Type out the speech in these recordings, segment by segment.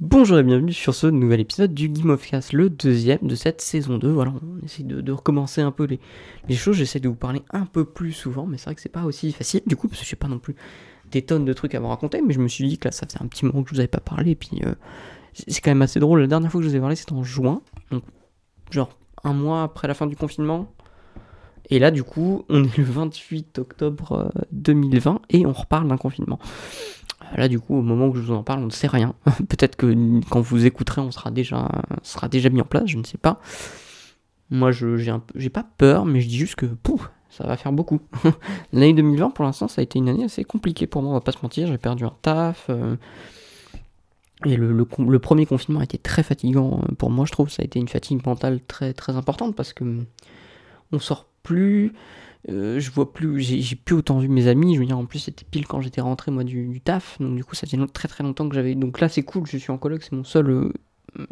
Bonjour et bienvenue sur ce nouvel épisode du Game of Cast, le deuxième de cette saison 2. Voilà, on essaie de, recommencer un peu les, choses. J'essaie de vous parler un peu plus souvent, mais c'est vrai que c'est pas aussi facile du coup, parce que je pas non plus des tonnes de trucs à vous raconter. Mais je me suis dit que là, ça faisait un petit moment que je vous avais pas parlé. Et puis, euh, c'est quand même assez drôle. La dernière fois que je vous ai parlé, c'était en juin. Donc, genre un mois après la fin du confinement. Et là, du coup, on est le 28 octobre 2020 euh, et on reparle d'un confinement. Là, du coup, au moment où je vous en parle, on ne sait rien. Peut-être que quand vous écouterez, on sera déjà, déjà mis en place, je ne sais pas. Moi, je j'ai pas peur, mais je dis juste que pouf, ça va faire beaucoup. L'année 2020, pour l'instant, ça a été une année assez compliquée pour moi, on va pas se mentir. J'ai perdu un taf. Euh, et le, le, premier confinement a été très fatigant euh, pour moi, je trouve. Ça a été une fatigue mentale très, très importante parce que on sort plus. Euh, je vois plus, j'ai plus autant vu mes amis. Je veux dire, en plus, c'était pile quand j'étais rentré, moi, du, taf. Donc, du coup, ça faisait très très longtemps que j'avais. Donc là, c'est cool, je suis en coloc, c'est mon seul. Euh,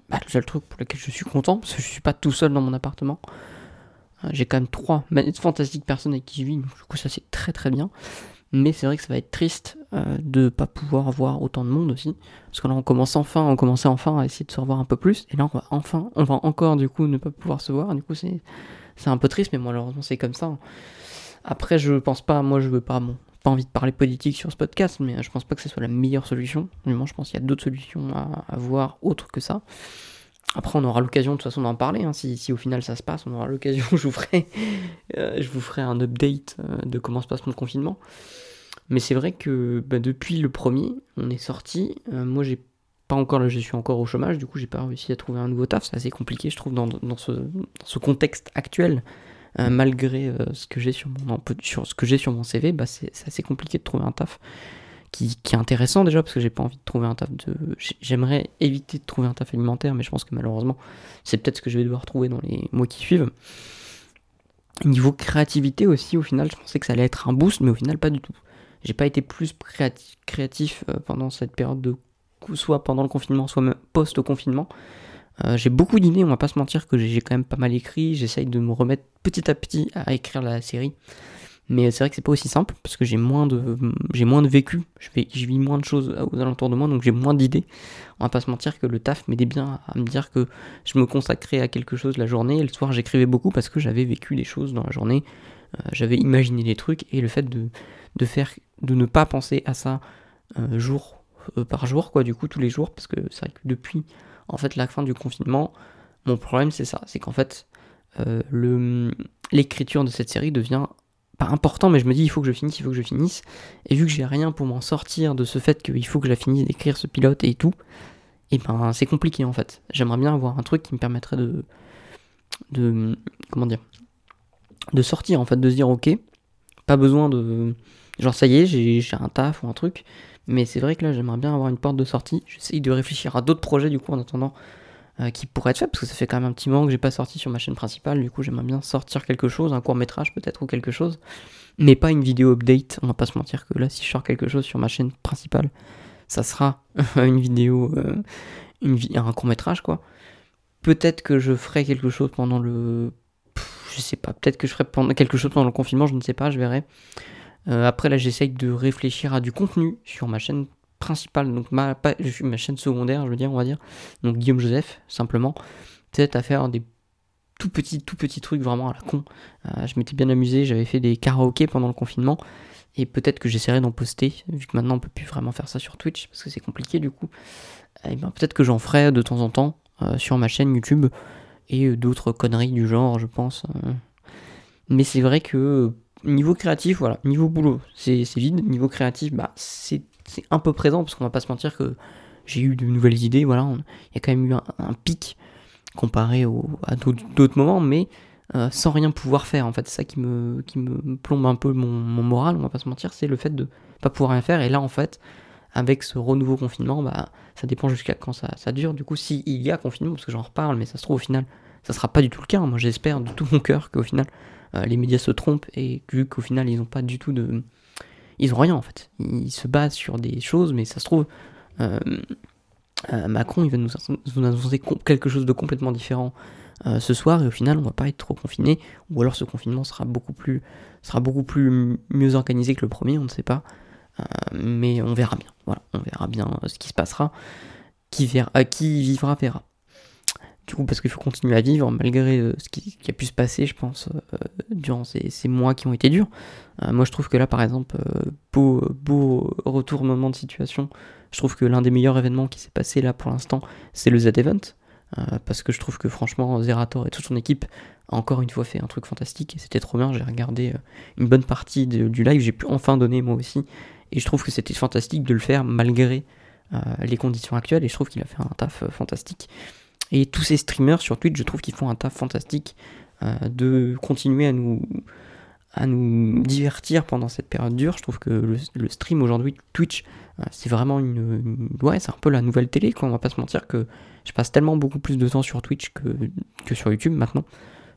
bah, le truc pour lequel je suis content, parce que je suis pas tout seul dans mon appartement. Euh, j'ai quand même trois fantastiques personnes avec qui je vis, donc du coup, ça c'est très très bien. Mais c'est vrai que ça va être triste de pas pouvoir voir autant de monde aussi. Parce que là, on commence enfin, on commençait enfin à essayer de se revoir un peu plus. Et là, on va enfin, on va encore du coup ne pas pouvoir se voir. Du coup, c'est c'est un peu triste, mais malheureusement, c'est comme ça. Après, je pense pas, moi, je veux pas, bon, pas envie de parler politique sur ce podcast, mais je pense pas que ce soit la meilleure solution. Moi, je pense qu'il y a d'autres solutions à, avoir autres que ça. Après, on aura l'occasion de toute façon d'en parler. Hein. Si, si, au final ça se passe, on aura l'occasion. Je vous ferai, euh, je vous ferai un update euh, de comment se passe mon confinement. Mais c'est vrai que bah, depuis le premier, on est sorti. Euh, moi, j'ai pas encore, je suis encore au chômage. Du coup, j'ai pas réussi à trouver un nouveau taf. C'est assez compliqué, je trouve, dans, dans, ce, ce, contexte actuel. Euh, malgré euh, ce que j'ai sur mon sur ce que j'ai sur mon CV, bah c'est assez compliqué de trouver un taf qui, qui, est intéressant déjà parce que j'ai pas envie de trouver un taf de. J'aimerais éviter de trouver un taf alimentaire, mais je pense que malheureusement c'est peut-être ce que je vais devoir trouver dans les mois qui suivent. Niveau créativité aussi, au final, je pensais que ça allait être un boost, mais au final pas du tout. J'ai pas été plus créatif euh, pendant cette période de soit pendant le confinement, soit post-confinement. Euh, j'ai beaucoup d'idées, on va pas se mentir que j'ai quand même pas mal écrit, j'essaye de me remettre petit à petit à écrire la série. Mais c'est vrai que c'est pas aussi simple parce que j'ai moins de j'ai moins de vécu, je, je vis moins de choses aux alentours de moi donc j'ai moins d'idées. On va pas se mentir que le taf m'aidait bien à me dire que je me consacrais à quelque chose la journée et le soir j'écrivais beaucoup parce que j'avais vécu des choses dans la journée, euh, j'avais imaginé des trucs et le fait de, de faire de ne pas penser à ça euh, jour par jour quoi du coup tous les jours parce que c'est vrai que depuis en fait, la fin du confinement, mon problème, c'est ça. C'est qu'en fait, euh, l'écriture de cette série devient pas important, mais je me dis, il faut que je finisse, il faut que je finisse. Et vu que j'ai rien pour m'en sortir de ce fait qu'il faut que je la finisse d'écrire ce pilote et tout, et eh ben c'est compliqué en fait. J'aimerais bien avoir un truc qui me permettrait de. de. comment dire De sortir en fait, de se dire, ok, pas besoin de. Genre, ça y est, j'ai un taf ou un truc, mais c'est vrai que là, j'aimerais bien avoir une porte de sortie. J'essaye de réfléchir à d'autres projets, du coup, en attendant, euh, qui pourraient être faits, parce que ça fait quand même un petit moment que j'ai pas sorti sur ma chaîne principale. Du coup, j'aimerais bien sortir quelque chose, un court métrage peut-être, ou quelque chose. Mais pas une vidéo update. On va pas se mentir que là, si je sors quelque chose sur ma chaîne principale, ça sera une vidéo, euh, une un court métrage, quoi. Peut-être que je ferai quelque chose pendant le. je sais pas, peut-être que je ferai quelque chose pendant le confinement, je ne sais pas, je verrai. Euh, après, là, j'essaye de réfléchir à du contenu sur ma chaîne principale, donc ma, chaîne secondaire, je veux dire, on va dire. Donc Guillaume Joseph, simplement. Peut-être à faire des tout petits, tout petits trucs vraiment à la con. Euh, je m'étais bien amusé, j'avais fait des karaokés pendant le confinement. Et peut-être que j'essaierai d'en poster, vu que maintenant on peut plus vraiment faire ça sur Twitch, parce que c'est compliqué du coup. Et eh ben, peut-être que j'en ferai de temps en temps euh, sur ma chaîne YouTube et d'autres conneries du genre, je pense. Mais c'est vrai que niveau créatif, voilà, niveau boulot, c'est vide. Niveau créatif, bah, c'est un peu présent, parce qu'on va pas se mentir que j'ai eu de nouvelles idées, voilà. Il y a quand même eu un, pic comparé à d'autres moments, mais euh, sans rien pouvoir faire. En fait, c'est ça qui me, plombe un peu mon, moral, on va pas se mentir, c'est le fait de pas pouvoir rien faire. Et là, en fait, avec ce renouveau confinement, bah, ça dépend jusqu'à quand ça, dure. Du coup, s'il y a confinement, parce que j'en reparle, mais ça se trouve au final, ça sera pas du tout le cas. Moi, j'espère de tout mon cœur qu'au final, euh, les médias se trompent et vu qu'au final ils n'ont pas du tout de... Ils ont rien en fait. Ils se basent sur des choses, mais ça se trouve, euh, euh, Macron il va nous, annoncer quelque chose de complètement différent ce soir et au final on va pas être trop confiné ou alors ce confinement sera beaucoup plus sera beaucoup plus mieux organisé que le premier on ne sait pas mais on verra bien voilà on verra bien ce qui se passera qui, qui vivra verra. Du coup, parce qu'il faut continuer à vivre malgré euh, ce qui, a pu se passer, je pense, euh, durant ces, mois qui ont été durs. Euh, moi, je trouve que là, par exemple, beau, beau retournement de situation. Je trouve que l'un des meilleurs événements qui s'est passé là pour l'instant, c'est le Z-Event. parce que je trouve que franchement, Zerator et toute son équipe a encore une fois fait un truc fantastique. C'était trop bien. J'ai regardé une bonne partie du live. J'ai pu enfin donner moi aussi. Et je trouve que c'était fantastique de le faire malgré les conditions actuelles. Et je trouve qu'il a fait un taf fantastique. Et tous ces streamers sur Twitch, je trouve qu'ils font un taf fantastique euh, de continuer à nous, à nous divertir pendant cette période dure. Je trouve que le, stream aujourd'hui, Twitch, euh, c'est vraiment une, Ouais, c'est un peu la nouvelle télé, quoi. On va pas se mentir que je passe tellement beaucoup plus de temps sur Twitch que, que sur YouTube maintenant.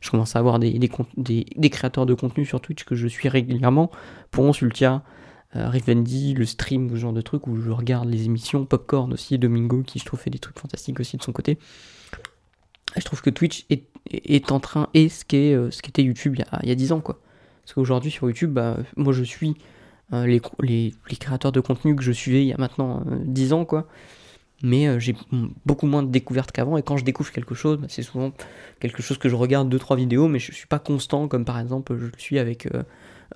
Je commence à avoir des, des, des, créateurs de contenu sur Twitch que je suis régulièrement. Pour Ultia, euh, le stream, ce genre de trucs où je regarde les émissions, Popcorn aussi, Domingo qui je trouve fait des trucs fantastiques aussi de son côté je trouve que Twitch est, en train, et ce qu'était euh, ce était YouTube il y, a, 10 ans, quoi. Parce qu'aujourd'hui, sur YouTube, bah, moi je suis euh, les, créateurs de contenu que je suivais il y a maintenant 10 euh, ans, quoi. Mais j'ai beaucoup moins de découvertes qu'avant, et quand je découvre quelque chose, bah, c'est souvent quelque chose que je regarde 2-3 vidéos, mais je suis pas constant, comme par exemple, je le suis avec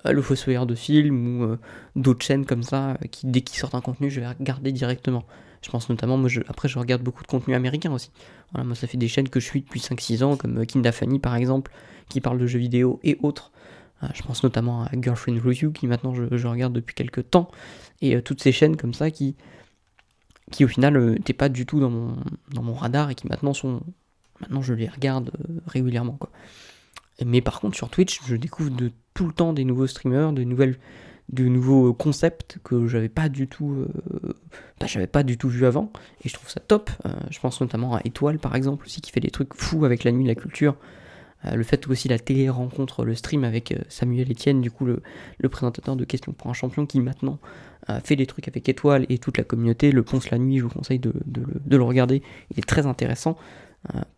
le Fossoyeur de film ou d'autres chaînes comme ça, qui dès qu'ils sortent un contenu, je vais regarder directement. Je pense notamment, moi, après, je regarde beaucoup de contenu américain aussi. Voilà, moi, ça fait des chaînes que je suis depuis 5-6 ans, comme euh, Kinda Funny par exemple, qui parle de jeux vidéo et autres. Euh, je pense notamment à Girlfriend Review, qui maintenant je, regarde depuis quelques temps. Et euh, toutes ces chaînes comme ça qui, qui au final n'étaient pas du tout dans mon, dans mon radar et qui maintenant sont. Maintenant, je les regarde régulièrement. Quoi. Mais par contre, sur Twitch, je découvre de tout le temps des nouveaux streamers, de nouvelles nouveaux concepts que j'avais pas du tout euh, bah, j'avais pas du tout vu avant. Et je trouve ça top. Euh, je pense notamment à Étoile par exemple aussi qui fait des trucs fous avec la nuit de la culture. Euh, le fait aussi la télé rencontre le stream avec Samuel Etienne du coup le, présentateur de questions pour un champion qui maintenant fait des trucs avec Étoile et toute la communauté le Ponce la nuit je vous conseille de, le regarder. Il est très intéressant. euh,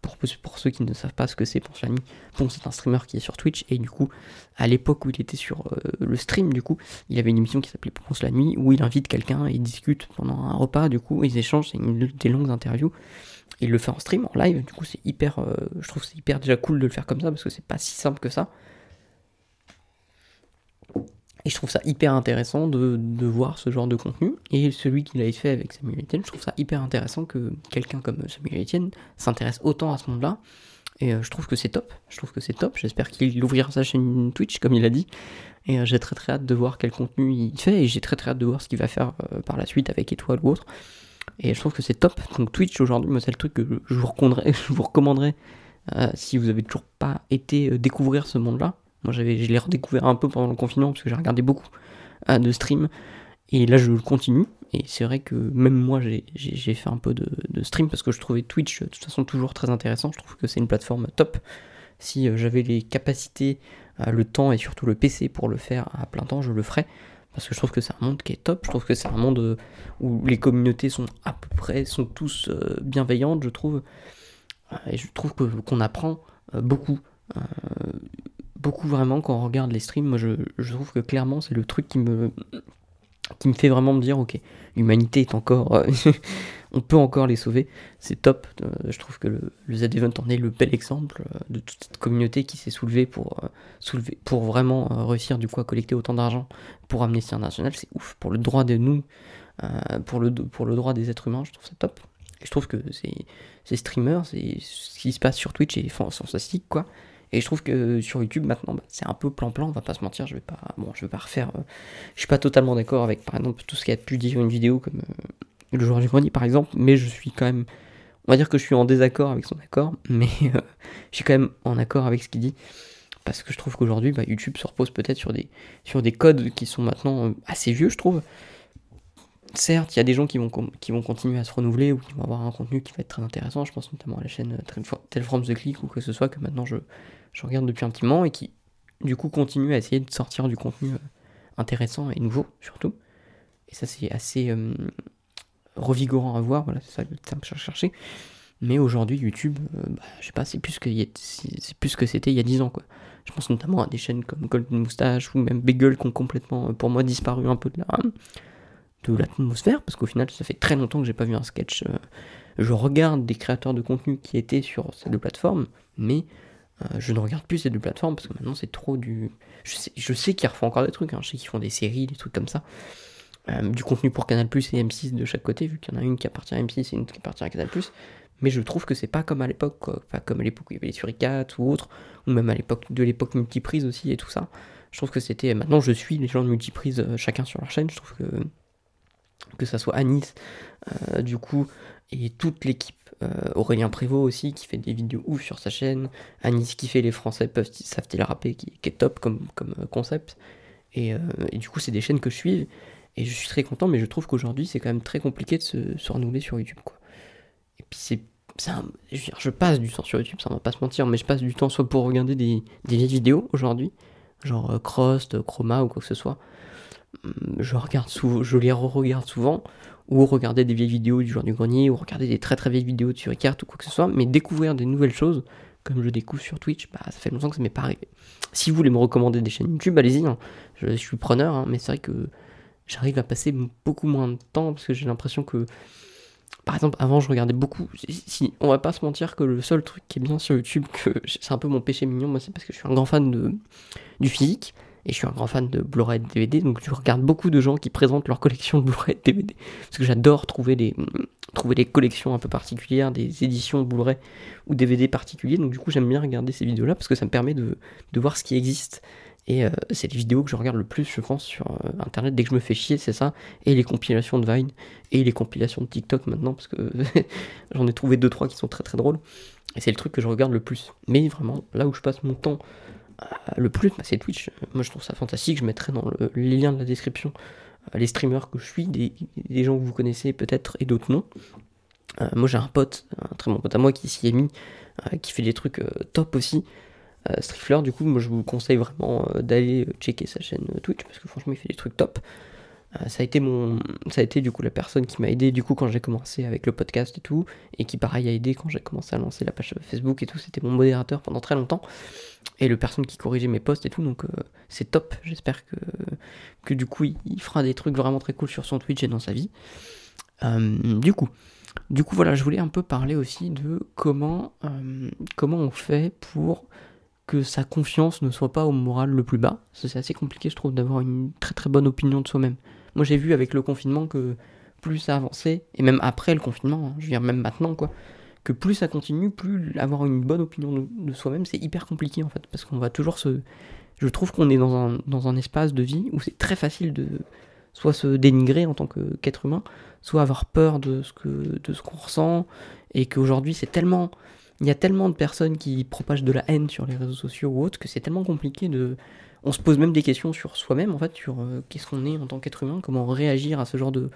pour, pour, ceux qui ne savent pas ce que c'est nuit, Ponce c'est un streamer qui est sur Twitch et du coup, à l'époque où il était sur euh, le stream, du coup, il avait une émission qui s'appelait Ponce la nuit où il invite quelqu'un et ils discutent pendant un repas, du coup, ils échangent, des longues interviews. il le fait en stream, en live, du coup, c'est hyper, euh, je trouve c'est hyper déjà cool de le faire comme ça parce que c'est pas si simple que ça. Et je trouve ça hyper intéressant de, voir ce genre de contenu. Et celui qu'il avait fait avec Samuel Etienne, je trouve ça hyper intéressant que quelqu'un comme Samuel Etienne s'intéresse autant à ce monde-là. Et euh, je trouve que c'est top. Je trouve que c'est top. J'espère qu'il ouvrira sa chaîne Twitch, comme il a dit. Et euh, j'ai très très hâte de voir quel contenu il fait. Et j'ai très très hâte de voir ce qu'il va faire euh, par la suite avec Étoile ou autre. Et je trouve que c'est top. Donc Twitch aujourd'hui, moi c'est le truc que je vous recommanderais, je vous recommanderais si vous avez toujours pas été découvrir ce monde-là. Moi, j'avais, je l'ai redécouvert un peu pendant le confinement parce que j'ai regardé beaucoup euh, de streams. Et là, je le continue. Et c'est vrai que même moi, j'ai, fait un peu de, stream parce que je trouvais Twitch de toute façon toujours très intéressant. Je trouve que c'est une plateforme top. Si euh, j'avais les capacités, euh, le temps et surtout le PC pour le faire à plein temps, je le ferais. Parce que je trouve que c'est un monde qui est top. Je trouve que c'est un monde où les communautés sont à peu près, sont tous bienveillantes, je trouve. Et je trouve que, qu'on apprend beaucoup beaucoup vraiment quand on regarde les streams. Moi, je, trouve que clairement, c'est le truc qui me, qui me fait vraiment me dire, ok, l'humanité est encore, euh, on peut encore les sauver. C'est top. Euh, je trouve que le, le Z-Event en est le bel exemple euh, de toute cette communauté qui s'est soulevée pour, soulever, pour vraiment réussir du coup à collecter autant d'argent pour Amnesty International. C'est ouf. Pour le droit de nous, pour, le, pour le droit des êtres humains, je trouve ça top. Je trouve que ces, ces streamers, ce qui se passe sur Twitch est fantastique, quoi. Et je trouve que sur YouTube maintenant, bah, c'est un peu plan-plan, on va pas se mentir, je vais pas, bon, je vais pas refaire. Euh, je suis pas totalement d'accord avec, par exemple, tout ce qui a pu dire une vidéo comme euh, le joueur du grenier, par exemple, mais je suis quand même, on va dire que je suis en désaccord avec son accord, mais euh, je suis quand même en accord avec ce qu'il dit, parce que je trouve qu'aujourd'hui, bah, YouTube se repose peut-être sur des, sur des codes qui sont maintenant assez vieux, je trouve. Certes, il y a des gens qui vont, qui vont continuer à se renouveler ou qui vont avoir un contenu qui va être très intéressant. Je pense notamment à la chaîne Tell From The Click ou que ce soit que maintenant je, je regarde depuis un petit moment et qui du coup continue à essayer de sortir du contenu euh, intéressant et nouveau surtout. Et ça c'est assez euh, revigorant à voir, voilà, c'est ça le terme que je cherchais. Mais aujourd'hui YouTube, euh, bah, je sais pas, c'est plus que c'est plus que c'était il y a 10 ans quoi. Je pense notamment à des chaînes comme Golden Moustache ou même Bagel qui ont complètement pour moi disparu un peu de la de l'atmosphère, parce qu'au final, ça fait très longtemps que j'ai pas vu un sketch. Euh, je regarde des créateurs de contenu qui étaient sur ces deux plateformes, mais euh, je ne regarde plus ces deux plateformes parce que maintenant c'est trop du. Je sais, qu'ils refont encore des trucs, hein. je sais qu'ils font des séries, des trucs comme ça. Euh, du contenu pour Canal Plus et M6 de chaque côté, vu qu'il y en a une qui appartient à M6 et une qui appartient à Canal Plus. Mais je trouve que c'est pas comme à l'époque, comme à l'époque où il y avait les Suricates ou autres, ou même à l'époque de l'époque multiprise aussi et tout ça. Je trouve que c'était. Maintenant, je suis les gens de multiprise euh, chacun sur leur chaîne. Je trouve que que ça soit Anis, du coup, et toute l'équipe euh, Aurélien Prévost aussi, qui fait des vidéos ouf sur sa chaîne. Anis qui fait Les Français peuvent savent-ils rapper, qui, qui, est top comme, comme euh, concept. Euh, et, du coup, c'est des chaînes que je suis. Et je suis très content, mais je trouve qu'aujourd'hui, c'est quand même très compliqué de se, renouveler sur YouTube. Quoi. Et puis, c'est. Je, je, passe du temps sur YouTube, ça va pas se mentir, mais je passe du temps soit pour regarder des, des vidéos aujourd'hui, genre Crost, Chroma ou quoi que ce soit. Hum, je regarde souvent, je les re-regarde souvent, ou regarder des vieilles vidéos du jour du grenier, ou regarder des très très vieilles vidéos de Suricart ou quoi que ce soit, mais découvrir des nouvelles choses, comme je découvre sur Twitch, bah, ça fait longtemps que ça m'est pas arrivé. Si vous voulez me recommander des chaînes YouTube, allez-y, hein. je, suis preneur, hein, mais c'est vrai que j'arrive à passer beaucoup moins de temps, parce que j'ai l'impression que, par exemple, avant je regardais beaucoup, on va pas se mentir que le seul truc qui est bien sur YouTube, que c'est un peu mon péché mignon, moi c'est parce que je suis un grand fan de, du physique, et je suis un grand fan de Blu-ray et DVD, donc je regarde beaucoup de gens qui présentent leur collection de Blu-ray et DVD. Parce que j'adore trouver des, trouver des collections un peu particulières, des éditions Blu-ray ou DVD particuliers. Donc du coup, j'aime bien regarder ces vidéos-là parce que ça me permet de, de voir ce qui existe. Et euh, c'est les vidéos que je regarde le plus, je pense, sur euh, Internet dès que je me fais chier, c'est ça. Et les compilations de Vine et les compilations de TikTok maintenant, parce que j'en ai trouvé 2-3 qui sont très très drôles. Et c'est le truc que je regarde le plus. Mais vraiment, là où je passe mon temps le plus, bah, c'est Twitch. Moi, je trouve ça fantastique. Je mettrai dans le, les liens de la description euh, les streamers que je suis, des, gens que vous connaissez peut-être et d'autres non. Euh, moi, j'ai un pote, un très bon pote à moi qui s'y est mis, qui fait des trucs top aussi. Strifler, du coup, moi, je vous conseille vraiment d'aller checker sa chaîne Twitch parce que franchement, il fait des trucs top. Euh, ça a été mon ça a été du coup la personne qui m'a aidé du coup quand j'ai commencé avec le podcast et tout et qui pareil a aidé quand j'ai commencé à lancer la page Facebook et tout c'était mon modérateur pendant très longtemps et le personne qui corrigeait mes posts et tout donc euh, c'est top j'espère que que du coup il, fera des trucs vraiment très cool sur son Twitch et dans sa vie euh, du coup du coup voilà je voulais un peu parler aussi de comment comment on fait pour que sa confiance ne soit pas au moral le plus bas. C'est assez compliqué, je trouve, d'avoir une très très bonne opinion de soi-même. Moi, j'ai vu avec le confinement que plus ça avançait, et même après le confinement, hein, je veux dire même maintenant, quoi, que plus ça continue, plus avoir une bonne opinion de, soi-même, c'est hyper compliqué en fait, parce qu'on va toujours se. Je trouve qu'on est dans un, dans un espace de vie où c'est très facile de soit se dénigrer en tant qu'être humain, soit avoir peur de ce que de qu'on ressent, et qu'aujourd'hui c'est tellement. Il y a tellement de personnes qui propagent de la haine sur les réseaux sociaux ou autres que c'est tellement compliqué de on se pose même des questions sur soi-même, en fait, sur euh, qu'est-ce qu'on est en tant qu'être humain, comment réagir à ce genre de,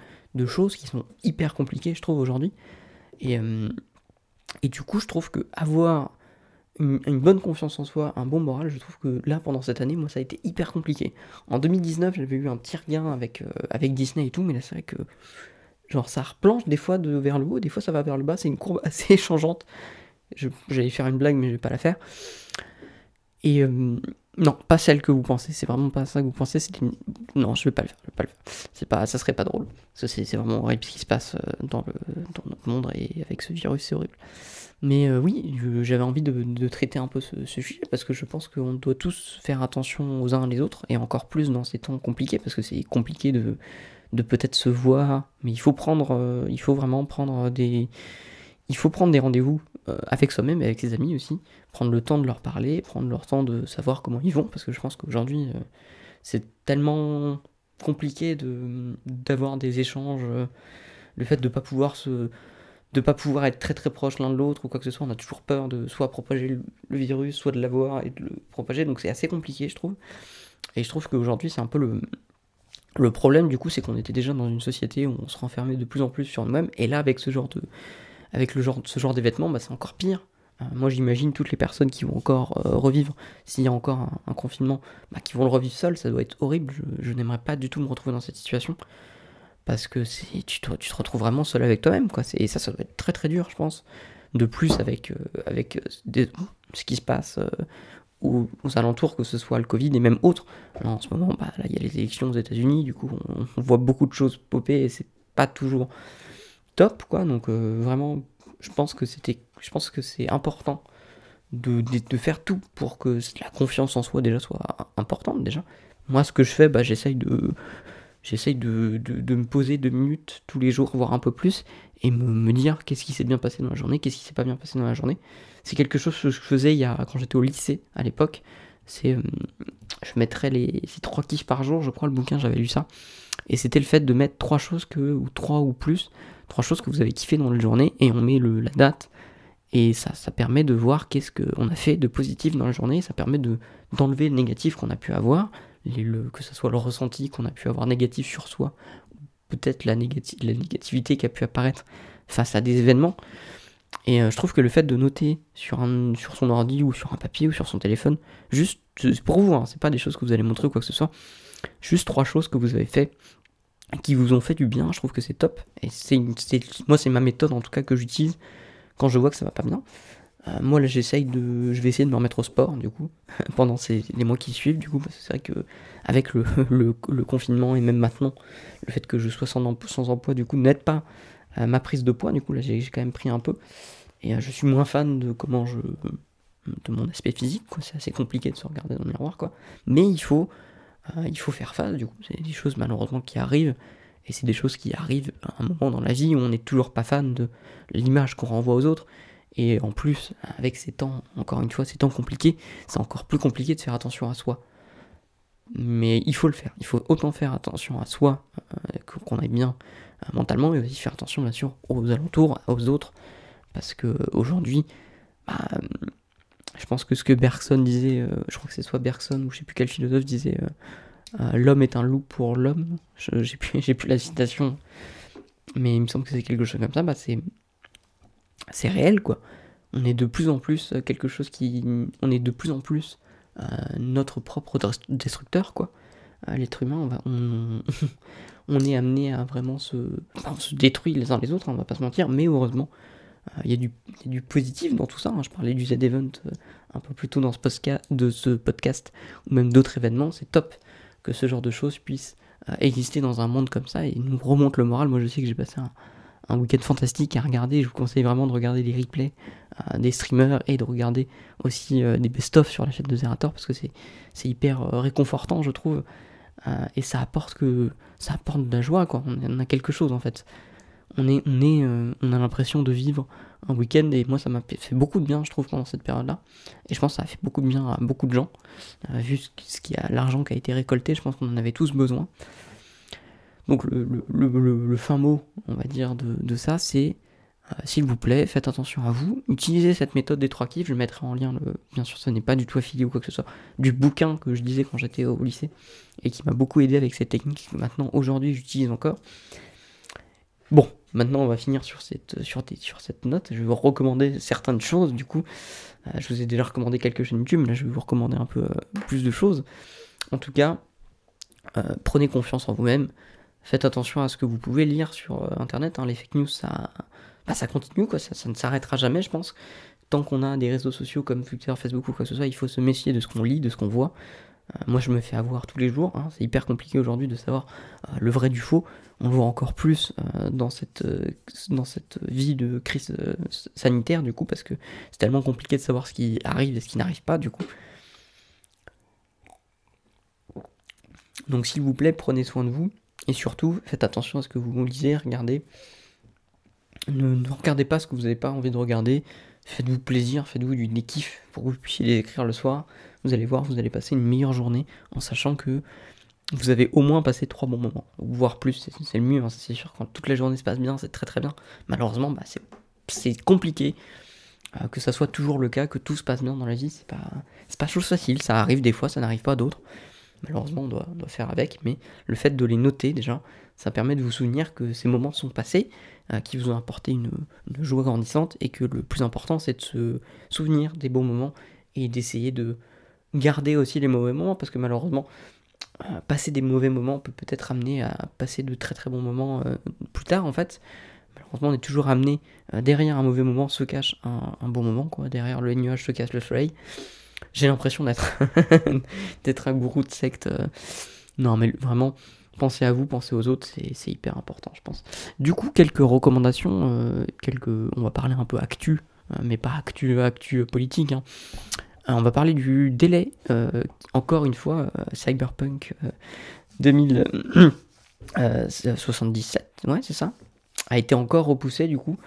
choses qui sont hyper compliquées, je trouve, aujourd'hui. Et, euh, et du coup, je trouve que avoir une, bonne confiance en soi, un bon moral, je trouve que là, pendant cette année, moi, ça a été hyper compliqué. En 2019, j'avais eu un petit regain avec, euh, avec Disney et tout, mais là, c'est vrai que, genre, ça replanche des fois de, vers le haut, des fois ça va vers le bas, c'est une courbe assez changeante. J'allais faire une blague, mais je vais pas la faire. Et, non, pas celle que vous pensez, c'est vraiment pas ça que vous pensez. Non, je vais pas le faire, je vais pas le faire. C'est pas, ça serait pas drôle. C'est vraiment horrible ce qui se passe euh, dans, le, notre monde et avec ce virus, c'est horrible. Mais euh, oui, j'avais envie de, traiter un peu ce, sujet parce que je pense qu'on doit tous faire attention aux uns les autres et encore plus dans ces temps compliqués parce que c'est compliqué de, de peut-être se voir, mais il faut prendre, euh, il faut vraiment prendre des, il faut prendre des rendez-vous euh, avec soi-même et avec ses amis aussi, prendre le temps de leur parler, prendre leur temps de savoir comment ils vont, parce que je pense qu'aujourd'hui, euh, c'est tellement compliqué de, d'avoir des échanges, euh, le fait de pas pouvoir pas pouvoir être très très proche l'un de l'autre ou quoi que ce soit, on a toujours peur de soit propager le, virus, soit de l'avoir et de le propager, donc c'est assez compliqué je trouve. Et je trouve qu'aujourd'hui c'est un peu le, le problème du coup c'est qu'on était déjà dans une société où on se renfermait de plus en plus sur nous-mêmes, et là avec ce genre de, avec le genre, ce genre d'événement, bah, c'est encore pire. Euh, moi, j'imagine toutes les personnes qui vont encore euh, revivre, s'il y a encore un, confinement, bah, qui vont le revivre seul, ça doit être horrible. Je, n'aimerais pas du tout me retrouver dans cette situation. Parce que tu te, retrouves vraiment seul avec toi-même, quoi. Et ça, ça doit être très très dur, je pense. De plus, avec, euh, avec ce qui se passe aux, alentours, que ce soit le Covid et même autres. en ce moment, bah, là, il y a les élections aux États-Unis, du coup, on, voit beaucoup de choses popper et c'est pas toujours top, quoi. Donc, euh, vraiment, je pense que c'était, je pense que c'est important de, de, faire tout pour que la confiance en soi déjà soit importante déjà. Moi, ce que je fais, bah, j'essaye de, j'essaye de, de, me poser deux minutes tous les jours, voire un peu plus, et me, me dire qu'est-ce qui s'est bien passé dans la journée, qu'est-ce qui s'est pas bien passé dans la journée. C'est quelque chose que je faisais il y a, quand j'étais au lycée à l'époque. C'est, euh, je mettrais les trois kiffs par jour, je crois le bouquin, j'avais lu ça. Et c'était le fait de mettre trois choses que, ou trois ou plus, trois choses que vous avez kiffé dans la journée, et on met le, la date. Et ça, ça permet de voir qu'est-ce qu'on a fait de positif dans la journée, ça permet de, d'enlever le négatif qu'on a pu avoir, que ce soit le ressenti qu'on a pu avoir négatif sur soi, peut-être la, la négativité qui a pu apparaître face à des événements. Et euh, je trouve que le fait de noter sur, un, sur son ordi ou sur un papier ou sur son téléphone, juste pour vous, hein, c'est pas des choses que vous allez montrer ou quoi que ce soit, juste trois choses que vous avez fait qui vous ont fait du bien, je trouve que c'est top. Et c'est moi, c'est ma méthode en tout cas que j'utilise quand je vois que ça va pas bien. Euh, moi là j'essaye de. Je vais essayer de me remettre au sport du coup pendant les mois qui suivent du coup parce que c'est vrai que avec le, confinement et même maintenant le fait que je sois sans, emploi du coup n'aide pas ma prise de poids du coup là j'ai quand même pris un peu et euh, je suis moins fan de comment je de mon aspect physique c'est assez compliqué de se regarder dans le miroir quoi mais il faut euh, il faut faire face du coup c'est des choses malheureusement qui arrivent et c'est des choses qui arrivent à un moment dans la vie où on n'est toujours pas fan de l'image qu'on renvoie aux autres et en plus, avec ces temps, encore une fois, ces temps compliqués, c'est encore plus compliqué de faire attention à soi. Mais il faut le faire. Il faut autant faire attention à soi, euh, qu'on aille bien euh, mentalement, mais aussi faire attention, bien sûr, aux alentours, aux autres. Parce que aujourd'hui, bah, je pense que ce que Bergson disait, euh, je crois que c'est soit Bergson ou je sais plus quel philosophe disait l'homme est un loup pour l'homme. J'ai plus, plus la citation, mais il me semble que c'est quelque chose comme ça. Bah, c'est réel quoi. On est de plus en plus euh, quelque chose qui. On est de plus en plus euh, notre propre destructeur quoi. Euh, l'être humain, on, va, on, est amené à vraiment se, se détruire les uns les autres, hein, on va pas se mentir, mais heureusement, il y, a du positif dans tout ça. Hein. Je parlais du Z-Event un peu plus tôt dans ce, podcast, de ce podcast, ou même d'autres événements. C'est top que ce genre de choses puisse exister dans un monde comme ça et nous remonte le moral. Moi, je sais que j'ai passé un, week-end fantastique à regarder. Je vous conseille vraiment de regarder les replays euh, des streamers et de regarder aussi euh, des best-of sur la chaîne de Zerator parce que c'est hyper euh, réconfortant, je trouve. et ça apporte que ça apporte de la joie, quoi. On, a quelque chose en fait. On est, on a l'impression de vivre un week-end et moi ça m'a fait beaucoup de bien, je trouve, pendant cette période-là. Et je pense que ça a fait beaucoup de bien à beaucoup de gens. vu ce qui a l'argent qui a été récolté, je pense qu'on en avait tous besoin. Donc le, fin mot, on va dire, de, ça, c'est euh, s'il vous plaît, faites attention à vous, utilisez cette méthode des trois kiffs, je mettrai en lien, bien sûr ce n'est pas du tout affilié ou quoi que ce soit, du bouquin que je disais quand j'étais au lycée, et qui m'a beaucoup aidé avec cette technique que maintenant, aujourd'hui, j'utilise encore. Bon, maintenant on va finir sur cette, sur, cette note, je vais vous recommander certaines choses, du coup, euh, je vous ai déjà recommandé quelques chaînes YouTube, là je vais vous recommander un peu euh, plus de choses. En tout cas, prenez confiance en vous-même, faites attention à ce que vous pouvez lire sur euh, internet. Hein. Les fake news, ça, bah, ça continue, quoi. Ça, ne s'arrêtera jamais, je pense. Tant qu'on a des réseaux sociaux comme Twitter, Facebook ou quoi que ce soit, il faut se méfier de ce qu'on lit, de ce qu'on voit. Euh, moi, je me fais avoir tous les jours. Hein. C'est hyper compliqué aujourd'hui de savoir euh, le vrai du faux. On le voit encore plus dans, cette, dans cette vie de crise sanitaire, du coup, parce que c'est tellement compliqué de savoir ce qui arrive et ce qui n'arrive pas, du coup. Donc, s'il vous plaît, prenez soin de vous. Et surtout, faites attention à ce que vous lisez, regardez. Ne, regardez pas ce que vous n'avez pas envie de regarder. Faites-vous plaisir, faites-vous du kiff pour que vous puissiez les écrire le soir. Vous allez voir, vous allez passer une meilleure journée en sachant que vous avez au moins passé trois bons moments, voire plus, c'est le mieux, hein, c'est sûr. Quand toute la journée se passe bien, c'est très très bien. Malheureusement, bah, c'est compliqué euh, que ça soit toujours le cas, que tout se passe bien dans la vie. C'est pas, pas chose facile, ça arrive des fois, ça n'arrive pas d'autres. Malheureusement, on doit, faire avec, mais le fait de les noter déjà, ça permet de vous souvenir que ces moments sont passés, euh, qui vous ont apporté une, joie grandissante, et que le plus important, c'est de se souvenir des bons moments et d'essayer de garder aussi les mauvais moments, parce que malheureusement, euh, passer des mauvais moments peut peut-être amener à passer de très très bons moments euh, plus tard en fait. Malheureusement, on est toujours amené, derrière un mauvais moment se cache un, un, bon moment, quoi. derrière le nuage se cache le soleil. j'ai l'impression d'être d'être un gourou de secte. Non, mais vraiment, pensez à vous, pensez aux autres, c'est hyper important, je pense. Du coup, quelques recommandations, quelques, on va parler un peu actu, mais pas actu, actu politique. Hein. On va parler du délai, encore une fois, Cyberpunk 2077, ouais, c'est ça, a été encore repoussé du coup.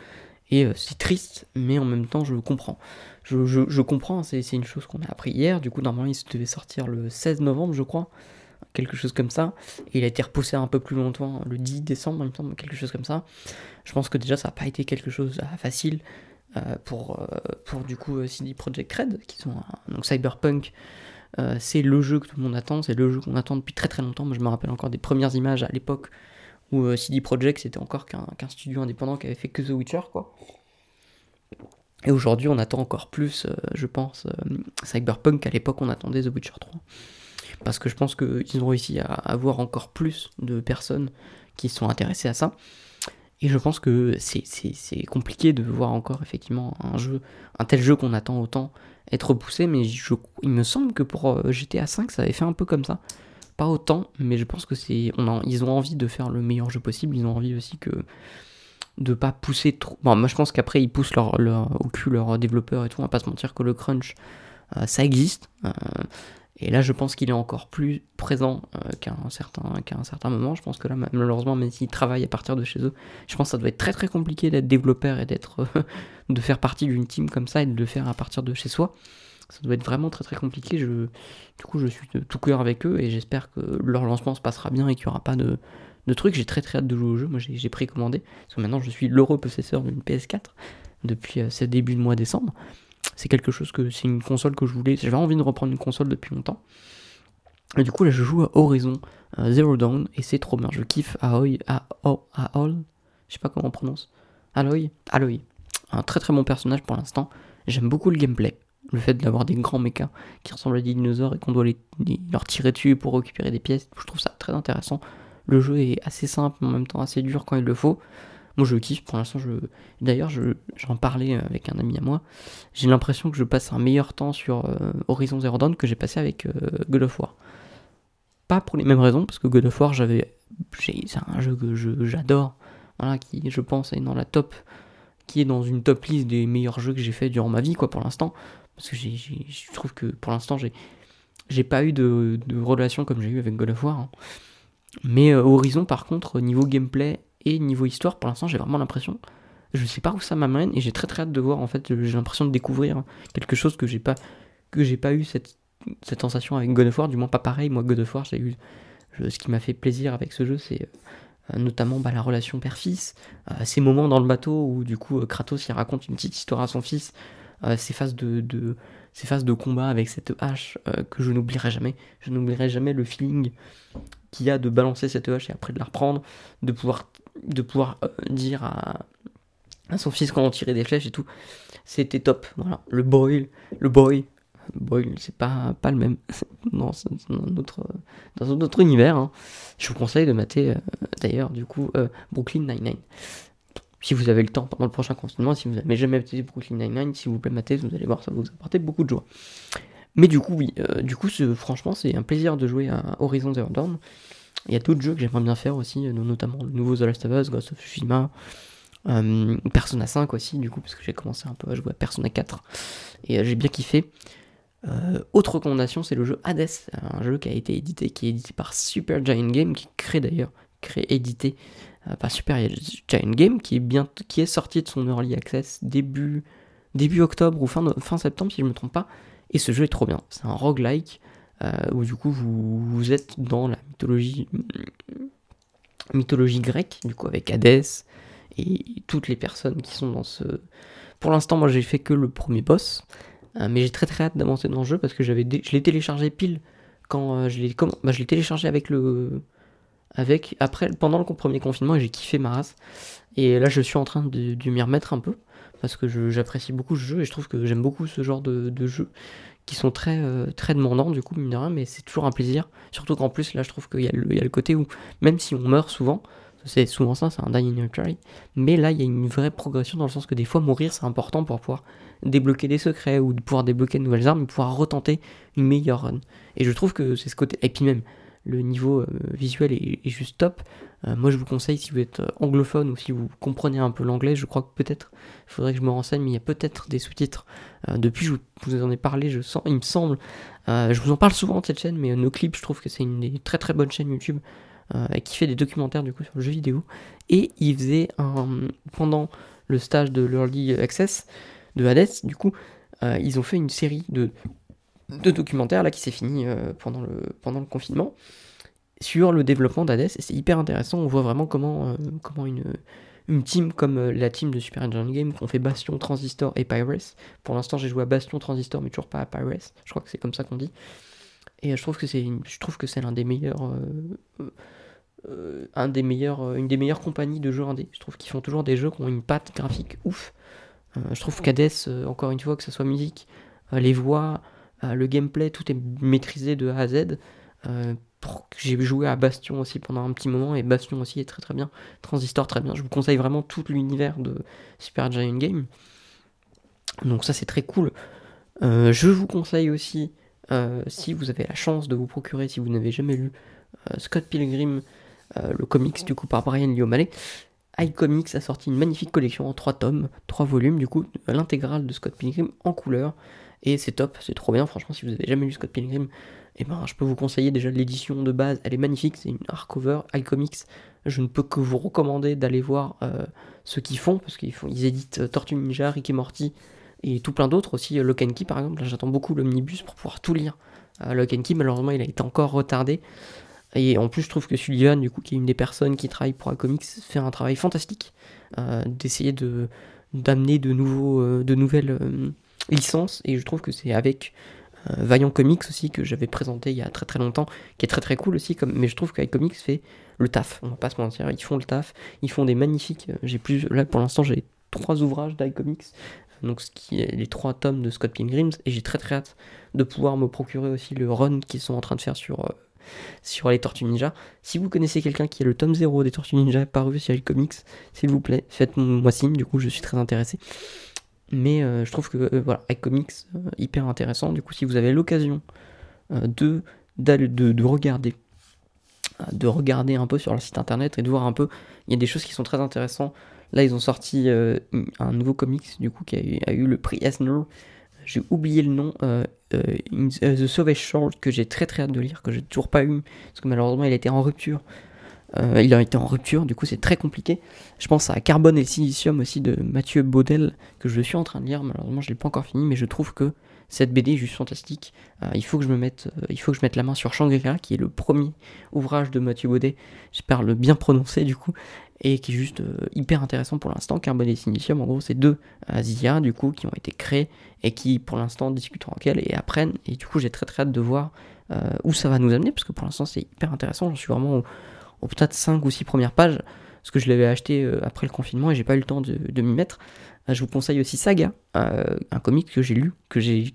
Et c'est triste, mais en même temps, je comprends je, comprends, c'est une chose qu'on a appris hier. Du coup, normalement, il devait sortir le 16 novembre, je crois. Quelque chose comme ça. Et il a été repoussé un peu plus longtemps, le 10 décembre, en même temps, quelque chose comme ça. Je pense que déjà, ça n'a pas été quelque chose euh, facile euh, pour, euh, pour du coup CD Projekt Red, qui sont donc Cyberpunk. c'est le jeu que tout le monde attend, c'est le jeu qu'on attend depuis très très longtemps. Moi, je me rappelle encore des premières images à l'époque où CD Projekt c'était encore qu'un studio indépendant qui avait fait que The Witcher, quoi. Et aujourd'hui, on attend encore plus, euh, je pense, euh, Cyberpunk qu'à l'époque on attendait The Witcher 3. Parce que je pense qu'ils ont réussi à avoir encore plus de personnes qui sont intéressées à ça. Et je pense que c'est compliqué de voir encore effectivement un jeu, un tel jeu qu'on attend autant être repoussé, mais il me semble que pour euh, GTA 5 ça avait fait un peu comme ça. Pas autant, mais je pense que c'est, ils ont envie de faire le meilleur jeu possible. Ils ont envie aussi que de pas pousser trop. Bon, moi je pense qu'après ils poussent leur, au cul leurs développeurs et tout, on va pas se mentir que le crunch euh, ça existe. Euh, et là je pense qu'il est encore plus présent euh, qu'à un, certain, un certain moment. Je pense que là malheureusement, même s'ils travaillent à partir de chez eux, je pense que ça doit être très très compliqué d'être développeur et d'être de faire partie d'une team comme ça et de le faire à partir de chez soi. Ça doit être vraiment très très compliqué. Du coup, je suis de tout cœur avec eux et j'espère que leur lancement se passera bien et qu'il n'y aura pas de, de trucs. J'ai très très hâte de jouer au jeu. Moi, j'ai précommandé. Parce que maintenant, je suis l'heureux possesseur d'une PS4 depuis euh, ce début de mois décembre. C'est quelque chose que. C'est une console que je voulais. J'avais envie de reprendre une console depuis longtemps. Et du coup, là, je joue à Horizon euh, Zero Dawn et c'est trop bien. Je kiffe Aoi. À, à, All. Je sais pas comment on prononce. Aloy Aloy. Un très très bon personnage pour l'instant. J'aime beaucoup le gameplay. Le fait d'avoir des grands mechas qui ressemblent à des dinosaures et qu'on doit les, leur tirer dessus pour récupérer des pièces, je trouve ça très intéressant. Le jeu est assez simple, mais en même temps assez dur quand il le faut. Moi, je kiffe. Pour l'instant, je. D'ailleurs, j'en parlais avec un ami à moi. J'ai l'impression que je passe un meilleur temps sur euh, Horizon Zero Dawn que j'ai passé avec euh, God of War. Pas pour les mêmes raisons, parce que God of War, j'avais. C'est un jeu que j'adore. Voilà, qui, je pense, est dans la top. Qui est dans une top liste des meilleurs jeux que j'ai fait durant ma vie, quoi, pour l'instant. Parce que je trouve que pour l'instant, j'ai. J'ai pas eu de, relation comme j'ai eu avec God of War. Hein. Mais euh, Horizon, par contre, niveau gameplay et niveau histoire, pour l'instant, j'ai vraiment l'impression. Je sais pas où ça m'amène et j'ai très très hâte de voir. En fait, j'ai l'impression de découvrir quelque chose que j'ai pas que j'ai pas eu cette, sensation avec God of War. Du moins pas pareil. Moi, God of War, j'ai eu ce qui m'a fait plaisir avec ce jeu, c'est euh, notamment bah, la relation père-fils, euh, ces moments dans le bateau où du coup Kratos il raconte une petite histoire à son fils, ces phases de, ces phases de combat avec cette hache que je n'oublierai jamais. Je n'oublierai jamais le feeling qu'il y a de balancer cette hache et après de la reprendre, de pouvoir, de pouvoir euh, dire à, son fils quand on tirait des flèches et tout. C'était top. Voilà. Le boy, le boy, boy, c'est pas, le même. dans, un autre, dans un autre univers. Hein. Je vous conseille de mater euh, d'ailleurs, du coup, euh, Brooklyn Nine-Nine. Si vous avez le temps pendant le prochain confinement, si vous n'avez jamais maté Brooklyn Nine-Nine, s'il vous plaît, matez, vous allez voir, ça va vous apporter beaucoup de joie. Mais du coup, oui, euh, du coup, franchement, c'est un plaisir de jouer à Horizon Zero Dawn. Il y a d'autres jeux que j'aimerais bien faire aussi, euh, notamment le nouveau The Last of Us, Ghost of Tsushima, euh, Persona 5 aussi, du coup, parce que j'ai commencé un peu à jouer à Persona 4 et j'ai bien kiffé. autre recommandation, c'est le jeu Hades, un jeu qui a été édité, qui est édité par Super Giant Game, qui crée d'ailleurs, créé, édité par Super Giant Game, qui est, bien, qui est sorti de son early access début, début octobre ou fin, fin septembre, si je ne me trompe pas. Et ce jeu est trop bien. C'est un roguelike euh, où du coup vous, êtes dans la mythologie, mythologie grecque, du coup avec Hadès et toutes les personnes qui sont dans ce. Pour l'instant, moi j'ai fait que le premier boss, euh, mais j'ai très très hâte d'avancer dans le jeu parce que j'avais je l'ai téléchargé pile quand euh, je l'ai bah, je l'ai téléchargé avec le avec après pendant le premier confinement j'ai kiffé ma race et là je suis en train de, m'y remettre un peu parce que j'apprécie beaucoup ce jeu et je trouve que j'aime beaucoup ce genre de, jeux qui sont très, euh, très demandants du coup, mine de rien, mais c'est toujours un plaisir. Surtout qu'en plus, là, je trouve qu'il y, a le côté où, même si on meurt souvent, c'est souvent ça, c'est un die in try. Mais là, il y a une vraie progression dans le sens que des fois, mourir, c'est important pour pouvoir débloquer des secrets ou de pouvoir débloquer de nouvelles armes pouvoir retenter une meilleure run. Et je trouve que c'est ce côté. Et puis même, le niveau euh, visuel est, juste top. Euh, moi, je vous conseille, si vous êtes euh, anglophone ou si vous comprenez un peu l'anglais, je crois que peut-être, il faudrait que je me renseigne, mais il y a peut-être des sous-titres. depuis, je vous, en ai parlé, je sens, il me semble. je vous en parle souvent de cette chaîne, mais nos clips, je trouve que c'est une des très très bonnes chaînes YouTube qui fait des documentaires du coup sur le jeu vidéo. Et il faisait un, pendant le stage de l'Early Access de Hades, du coup, ils ont fait une série de de documentaire là qui s'est fini euh, pendant, le, pendant le confinement sur le développement d'Hades et c'est hyper intéressant. On voit vraiment comment, euh, comment une, une team comme euh, la team de Super Engine Game qu'on fait Bastion, Transistor et Pyrus. Pour l'instant, j'ai joué à Bastion, Transistor, mais toujours pas à Pyrus. Je crois que c'est comme ça qu'on dit. Et je trouve que c'est je trouve que c'est l'un des meilleurs un des meilleurs une des meilleures compagnies de jeux indés. Je trouve qu'ils font toujours des jeux qui ont une patte graphique ouf. je trouve qu'Hades encore une fois que ce soit musique, les voix, le gameplay, tout est maîtrisé de A à Z. Euh, j'ai joué à Bastion aussi pendant un petit moment et Bastion aussi est très très bien. Transistor très bien. Je vous conseille vraiment tout l'univers de Super Giant Game. Donc ça c'est très cool. Euh, je vous conseille aussi, si vous avez la chance de vous procurer, si vous n'avez jamais lu Scott Pilgrim, le comics du coup par Brian Lee O'Malley, iComics a sorti une magnifique collection en 3 tomes, 3 volumes du coup, l'intégrale de Scott Pilgrim en couleur. Et c'est top, c'est trop bien. Franchement, si vous avez jamais lu Scott Pilgrim, eh ben, je peux vous conseiller déjà l'édition de base. Elle est magnifique, c'est une hardcover, iComics. Je ne peux que vous recommander d'aller voir euh, ce qu'ils font, parce qu'ils font, éditent euh, Tortue Ninja, Rick et Morty, et tout plein d'autres aussi. Euh, Lock and Key, par exemple. J'attends beaucoup l'omnibus pour pouvoir tout lire. Lock and Key, malheureusement, il a été encore retardé. Et en plus, je trouve que Sullivan, du coup, qui est une des personnes qui travaille pour iComics, fait un travail fantastique d'essayer de d'amener de de nouvelles licence, et je trouve que c'est avec euh, Vaillant Comics aussi, que j'avais présenté il y a très très longtemps, qui est très très cool aussi, mais je trouve qu'iComics fait le taf, on va pas se mentir, ils font le taf, ils font des magnifiques, euh, j'ai plus, là pour l'instant j'ai trois ouvrages donc ce qui est les trois tomes de Scott Pilgrim, et j'ai très très hâte de pouvoir me procurer aussi le run qu'ils sont en train de faire sur, euh, sur les Tortues Ninja. Si vous connaissez quelqu'un qui est le tome 0 des Tortues Ninja paru sur iComics, s'il vous plaît, faites-moi signe, du coup je suis très intéressé. Mais euh, je trouve que euh, voilà, iComics, euh, hyper intéressant. Du coup, si vous avez l'occasion de, de, regarder, de regarder un peu sur leur site internet et de voir un peu, il y a des choses qui sont très intéressantes. Là, ils ont sorti un nouveau comics du coup qui a eu, le prix Eisner. J'ai oublié le nom, The Savage Short, que j'ai très très hâte de lire, que j'ai toujours pas eu, parce que malheureusement il été en rupture euh, il a été en rupture, du coup c'est très compliqué. Je pense à Carbone et le Silicium aussi de Mathieu Baudel, que je suis en train de lire, malheureusement je ne l'ai pas encore fini, mais je trouve que cette BD est juste fantastique. Euh, il, faut que je me mette, euh, il faut que je mette la main sur Shangri-La, qui est le premier ouvrage de Mathieu Baudet, j'espère le bien prononcer du coup, et qui est juste hyper intéressant pour l'instant. Carbone et Silicium, en gros, c'est deux Zia du coup qui ont été créés et qui pour l'instant discutent entre elles et apprennent. Et du coup, j'ai très très hâte de voir où ça va nous amener, parce que pour l'instant c'est hyper intéressant. J'en suis vraiment peut-être 5 ou 6 premières pages, parce que je l'avais acheté euh, après le confinement et j'ai pas eu le temps de, m'y mettre. Euh, je vous conseille aussi Saga, euh, un comic que j'ai lu, que j'ai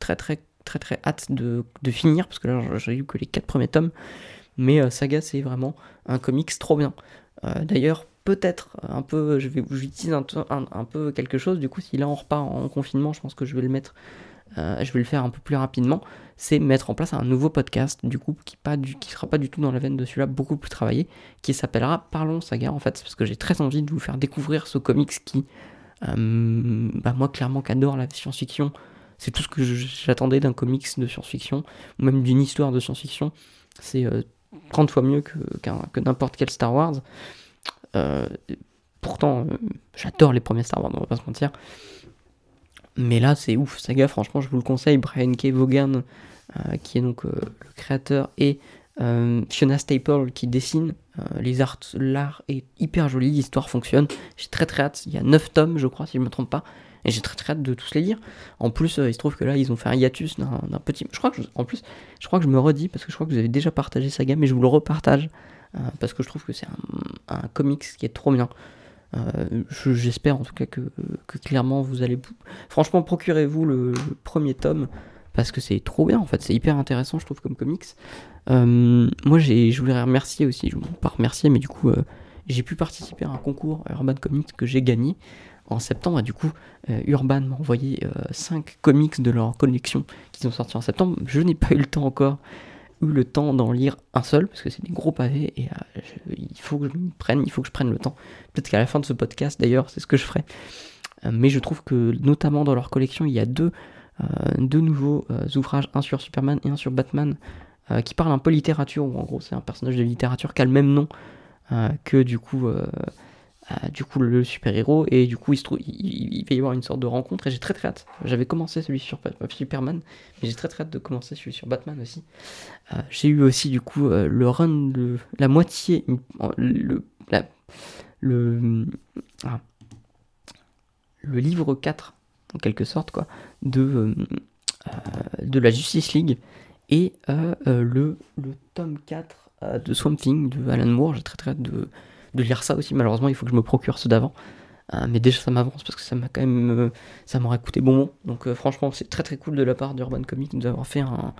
très très très très hâte de, finir, parce que là j'ai lu que les 4 premiers tomes. Mais Saga c'est vraiment un comics trop bien. D'ailleurs, peut-être un peu, je vais j'utilise un, peu quelque chose, du coup si là on repart en confinement, je pense que je vais le mettre je vais le faire un peu plus rapidement, c'est mettre en place un nouveau podcast, du coup, qui ne qui sera pas du tout dans la veine de celui-là, beaucoup plus travaillé, qui s'appellera Parlons Saga, en fait, parce que j'ai très envie de vous faire découvrir ce comics qui, euh, bah, moi, clairement, qu'adore la science-fiction. C'est tout ce que j'attendais d'un comics de science-fiction, ou même d'une histoire de science-fiction. C'est 30 euh, fois mieux que, que n'importe quel Star Wars. pourtant, j'adore les premiers Star Wars, on va pas se mentir. Mais là, c'est ouf, Saga, franchement, je vous le conseille. Brian K. Vaughan, euh, qui est donc euh, le créateur, et euh, Fiona Staple qui dessine. les arts, l'art est hyper joli, l'histoire fonctionne. J'ai très très hâte. Il y a 9 tomes, je crois, si je ne me trompe pas. Et j'ai très très hâte de tous les lire. En plus, il se trouve que là, ils ont fait un hiatus d'un petit. Je crois que, je me redis, parce que je crois que vous avez déjà partagé Saga, mais je vous le repartage. parce que je trouve que c'est un, comics qui est trop bien. Euh, j'espère en tout cas que, clairement vous allez. Franchement, procurez-vous le, premier tome parce que c'est trop bien en fait, c'est hyper intéressant je trouve comme comics. Euh, moi je voulais remercier aussi, je ne pas remercier, mais du coup euh, j'ai pu participer à un concours Urban Comics que j'ai gagné en septembre. Et du coup, Urban m'a envoyé 5 comics de leur collection qui sont sortis en septembre. Je n'ai pas eu le temps encore eu le temps d'en lire un seul parce que c'est des gros pavés et il faut que je me prenne, il faut que je prenne le temps. Peut-être qu'à la fin de ce podcast d'ailleurs, c'est ce que je ferai. mais je trouve que notamment dans leur collection, il y a deux euh, deux nouveaux euh, ouvrages, un sur Superman et un sur Batman, euh, qui parlent un peu littérature, où en gros c'est un personnage de littérature qui a le même nom que du coup du coup le super-héros et du coup il, se trouve, il, va y avoir une sorte de rencontre et j'ai très très hâte. J'avais commencé celui sur Superman, mais j'ai très très hâte de commencer celui sur Batman aussi. j'ai eu aussi du coup le run la moitié, le, le, ah, le livre 4 en quelque sorte, quoi, de, euh, euh, de la Justice League et euh, le, le tome 4 de Swamp Thing de Alan Moore. J'ai très très hâte de, de, lire ça aussi. Malheureusement, il faut que je me procure ceux d'avant. mais déjà, ça m'avance parce que ça m'a quand même. ça m'aurait coûté bon Donc, franchement, c'est très très cool de la part d'Urban Comics d'avoir fait un,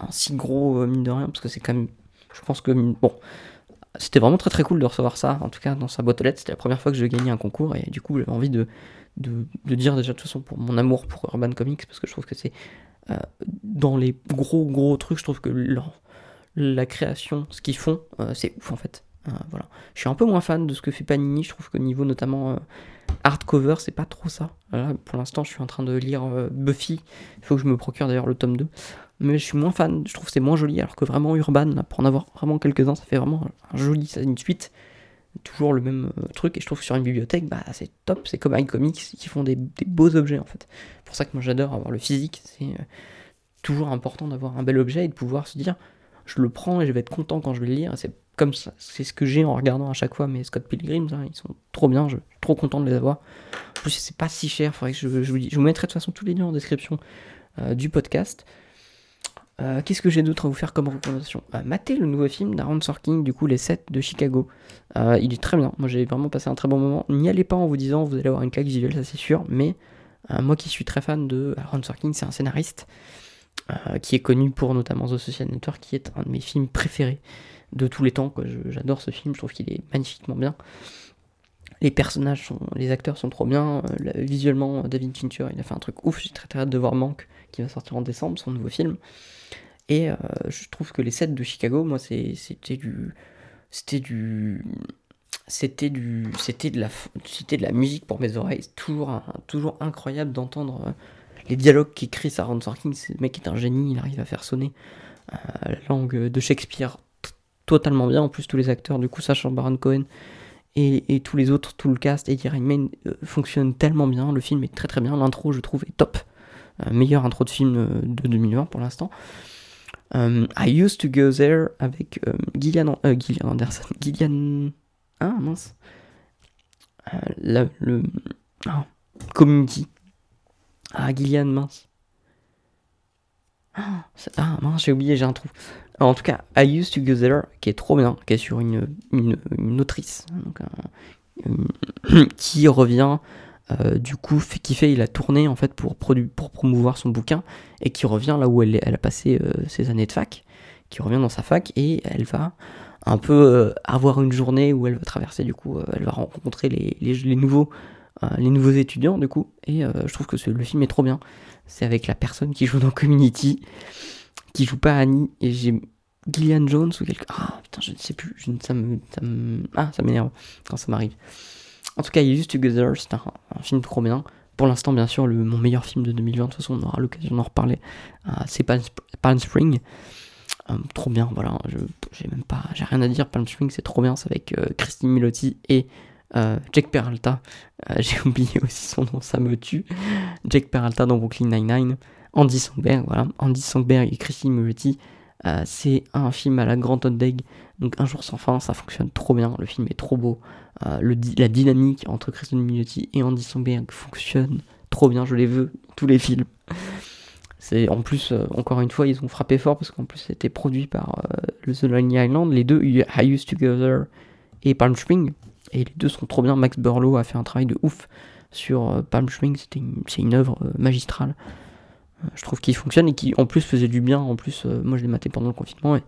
un, si gros mine de rien parce que c'est quand même. Je pense que. Bon. C'était vraiment très très cool de recevoir ça, en tout cas dans sa boîte aux lettres. C'était la première fois que je gagnais un concours et du coup j'avais envie de, de, dire déjà de toute façon pour mon amour pour Urban Comics, parce que je trouve que c'est euh, dans les gros gros trucs, je trouve que la création, ce qu'ils font, euh, c'est ouf en fait. Euh, voilà. Je suis un peu moins fan de ce que fait Panini, je trouve qu'au niveau notamment hardcover, c'est pas trop ça. pour l'instant, je suis en train de lire Buffy, il faut que je me procure d'ailleurs le tome 2. Mais je suis moins fan, je trouve que c'est moins joli, alors que vraiment Urban, pour en avoir vraiment quelques-uns, ça fait vraiment un joli, ça une suite toujours le même euh, truc. Et je trouve que sur une bibliothèque, bah, c'est top. C'est comme iComics qui font des, beaux objets en fait. C'est pour ça que moi j'adore avoir le physique. C'est euh, toujours important d'avoir un bel objet et de pouvoir se dire je le prends et je vais être content quand je vais le lire. C'est comme ça, c'est ce que j'ai en regardant à chaque fois mes Scott Pilgrims. Hein. ils sont trop bien, je suis trop content de les avoir. En plus, c'est pas si cher. Je vous mettrai de toute façon tous les liens en description euh, du podcast. Euh, qu'est-ce que j'ai d'autre à vous faire comme recommandation? Euh, Matez le nouveau film d'Aaron Sorkin, du coup les 7 de Chicago. Euh, il est très bien, moi j'ai vraiment passé un très bon moment. N'y allez pas en vous disant vous allez avoir une claque visuelle, ça c'est sûr, mais moi qui suis très fan de Aaron Sorkin, c'est un scénariste qui est connu pour notamment The Social Network, qui est un de mes films préférés de tous les temps. J'adore ce film, je trouve qu'il est magnifiquement bien. Les personnages, sont, les acteurs sont trop bien. visuellement, David Fincher, il a fait un truc ouf. J'ai très très hâte de voir Manque, qui va sortir en décembre, son nouveau film. Et euh, je trouve que les sets de Chicago, moi, c'était du. C'était du. C'était du. C'était de, la, c'était de la musique pour mes oreilles. C'est toujours, toujours incroyable d'entendre euh, les dialogues qu'écrit Sarah Sorkin. Ce mec est un génie, il arrive à faire sonner euh, la langue de Shakespeare totalement bien. En plus, tous les acteurs, du coup, sachant Baron Cohen et, et, tous les autres, tout le cast, Eddie Redmayne fonctionne tellement bien. Le film est très très bien. L'intro, je trouve, est top. meilleure intro de film de 2020 pour l'instant. Euh, I used to go there avec euh, Gillian, euh, Gillian, Anderson. Gillian. Ah mince. le. Ah, community. Ah, Gillian, mince. Ah, ah mince, j'ai oublié, j'ai un trou. en tout cas, I used to go there, qui est trop bien, qui est sur une, une, une autrice. Donc, qui revient euh, du coup, qui fait il a tourné en fait pour, pour promouvoir son bouquin et qui revient là où elle, elle a passé euh, ses années de fac, qui revient dans sa fac et elle va un peu euh, avoir une journée où elle va traverser du coup, elle va rencontrer les, les, nouveaux les nouveaux étudiants du coup et je trouve que le film est trop bien. C'est avec la personne qui joue dans Community, qui joue pas Annie et j'ai Gillian Jones ou quelque ah putain je ne sais plus, ça me... ah ça m'énerve quand ça m'arrive. En tout cas, Used Together, c'est un, film trop bien. Pour l'instant, bien sûr, mon meilleur film de 2020, de toute façon, on aura l'occasion d'en reparler. Euh, c'est Palm, Spring. Euh, trop bien, voilà. J'ai même pas, j'ai rien à dire. Palm Spring, c'est trop bien. C'est avec euh, Christine Milotti et Jack Peralta. j'ai oublié aussi son nom, ça me tue. Jack Peralta dans Brooklyn Nine-Nine. Andy Songberg, voilà. Andy Songberg et Christine Milotti. c'est un film à la grande hot donc Un jour sans fin, ça fonctionne trop bien, le film est trop beau, euh, la dynamique entre Christian Mignotti et Andy Samberg fonctionne trop bien, je les veux, tous les films. C'est en plus, euh, encore une fois, ils ont frappé fort parce qu'en plus c'était produit par euh, The Lonely Island, les deux, I Used Together et Palm Spring, et les deux sont trop bien. Max Burlow a fait un travail de ouf sur Palm Spring, c'est une œuvre magistrale. je trouve qu'il fonctionne et qui en plus faisait du bien. En plus, moi je l'ai maté pendant le confinement et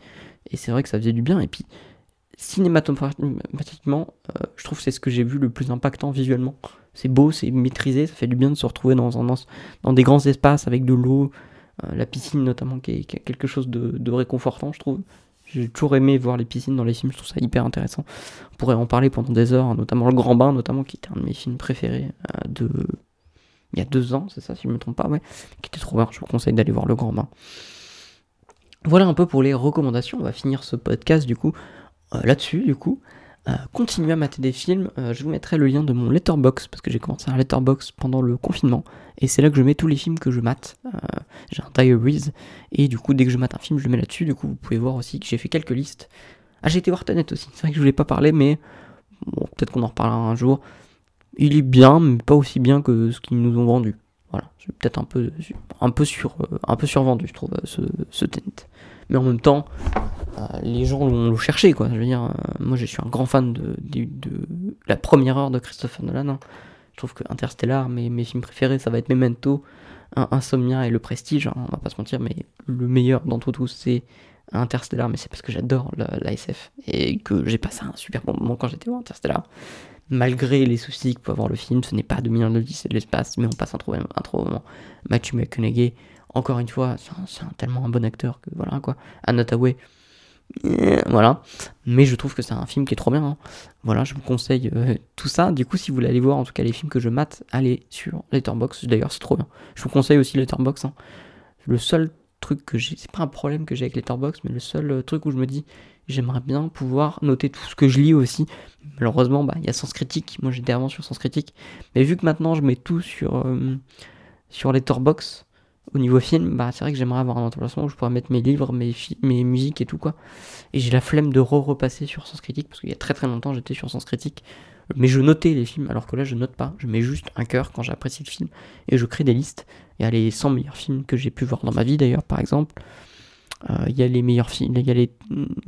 et c'est vrai que ça faisait du bien. Et puis, cinématographiquement, euh, je trouve que c'est ce que j'ai vu le plus impactant visuellement. C'est beau, c'est maîtrisé, ça fait du bien de se retrouver dans, des grands espaces avec de l'eau, euh, la piscine notamment qui est, quelque chose de, réconfortant, je trouve. J'ai toujours aimé voir les piscines dans les films, je trouve ça hyper intéressant. On pourrait en parler pendant des heures, notamment Le Grand Bain, notamment qui était un de mes films préférés euh, de il y a deux ans, c'est ça si je ne me trompe pas, ouais, qui était trop bien. Je vous conseille d'aller voir Le Grand Bain. Voilà un peu pour les recommandations. On va finir ce podcast du coup euh, là-dessus, du coup. Euh, continuez à mater des films. Euh, je vous mettrai le lien de mon letterbox parce que j'ai commencé un letterbox pendant le confinement et c'est là que je mets tous les films que je mate. j'ai un diaries et du coup dès que je mate un film, je le mets là-dessus. Du coup, vous pouvez voir aussi que j'ai fait quelques listes. Ah, j'ai été voir Tenet aussi. C'est vrai que je voulais pas parler, mais bon, peut-être qu'on en reparlera un jour. Il est bien, mais pas aussi bien que ce qu'ils nous ont vendu. Voilà, c'est peut-être un peu, un peu sur, un peu survendu, je trouve, ce, ce mais en même temps, euh, les gens l'ont cherché, quoi. Je veux dire, euh, moi je suis un grand fan de, la première heure de Christopher Nolan. Hein. Je trouve que Interstellar, mes, mes films préférés, ça va être Memento, Insomnia et Le Prestige, hein, on va pas se mentir, mais le meilleur d'entre tous, c'est Interstellar, mais c'est parce que j'adore la, SF et que j'ai passé un super bon moment quand j'étais voir Interstellar. Malgré les soucis que peut avoir le film, ce n'est pas 2010, c'est de l'espace, mais on passe un trop, un trop moment. Matthew McConaughey, encore une fois, c'est tellement un bon acteur que voilà quoi. Anna euh, voilà. Mais je trouve que c'est un film qui est trop bien. Hein. Voilà, je vous conseille euh, tout ça. Du coup, si vous voulez aller voir en tout cas les films que je mate, allez sur Letterboxd. D'ailleurs, c'est trop bien. Je vous conseille aussi Letterboxd. Hein. Le seul truc que j'ai, c'est pas un problème que j'ai avec Letterboxd, mais le seul euh, truc où je me dis, j'aimerais bien pouvoir noter tout ce que je lis aussi. Malheureusement, bah, il y a Sens Critique. Moi, j'étais avant sur Sens Critique. Mais vu que maintenant je mets tout sur, sur Letterboxd, au niveau film, bah, c'est vrai que j'aimerais avoir un emplacement où je pourrais mettre mes livres, mes, mes musiques et tout quoi. Et j'ai la flemme de re-repasser sur Sens Critique, parce qu'il y a très très longtemps j'étais sur Sens Critique, mais je notais les films, alors que là je note pas, je mets juste un cœur quand j'apprécie le film, et je crée des listes. Il y a les 100 meilleurs films que j'ai pu voir dans ma vie d'ailleurs, par exemple. Euh, il y a les meilleurs films, il y a les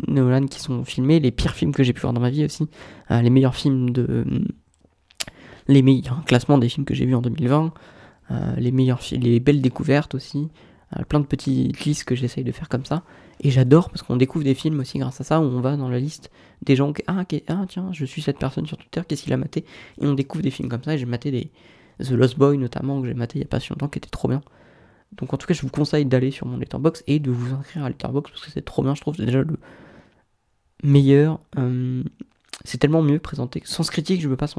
Nolan qui sont filmés, les pires films que j'ai pu voir dans ma vie aussi, euh, les meilleurs films de... les meilleurs classements des films que j'ai vus en 2020. Euh, les meilleurs les belles découvertes aussi, euh, plein de petites listes que j'essaye de faire comme ça. Et j'adore parce qu'on découvre des films aussi grâce à ça, où on va dans la liste des gens qui, ah, ah tiens, je suis cette personne sur Twitter, qu'est-ce qu'il a maté? Et on découvre des films comme ça, et j'ai maté des The Lost Boy notamment, que j'ai maté il y a pas si longtemps, qui était trop bien. Donc en tout cas, je vous conseille d'aller sur mon Letterbox et de vous inscrire à Letterbox parce que c'est trop bien, je trouve, c'est déjà le meilleur. Euh, c'est tellement mieux présenté. Sans critique, je veux pas se